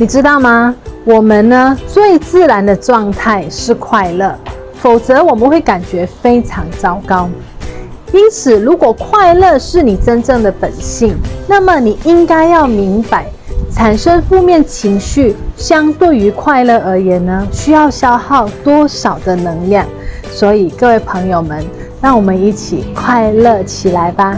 你知道吗？我们呢最自然的状态是快乐否则我们会感觉非常糟糕。因此如果快乐是你真正的本性那么你应该要明白产生负面情绪相对于快乐而言呢需要消耗多少的能量。所以各位朋友们让我们一起快乐起来吧。